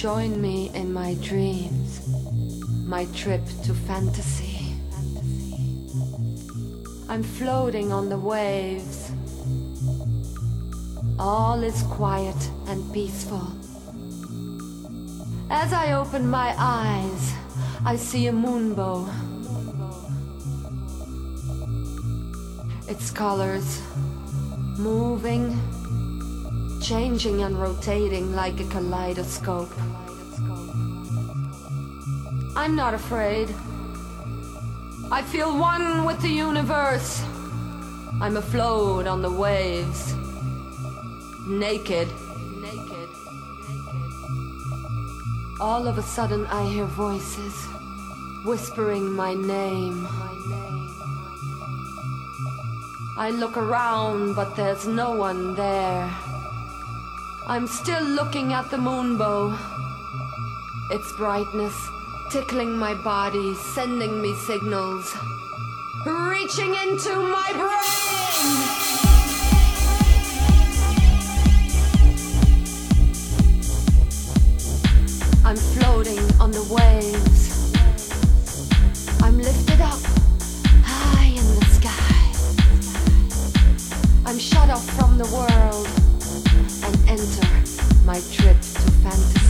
Join me in my dreams, my trip to fantasy. I'm floating on the waves. All is quiet and peaceful. As I open my eyes, I see a moonbow. Its colors moving, changing and rotating like a kaleidoscope. I'm not afraid. I feel one with the universe. I'm afloat on the waves. Naked. Naked. All of a sudden I hear voices whispering my name. I look around, but there's no one there. I'm still looking at the moonbow. Its brightness tickling my body, sending me signals, reaching into my brain. I'm floating on the waves. I'm lifted up high in the sky. I'm shut off from the world enter my trip to fantasy.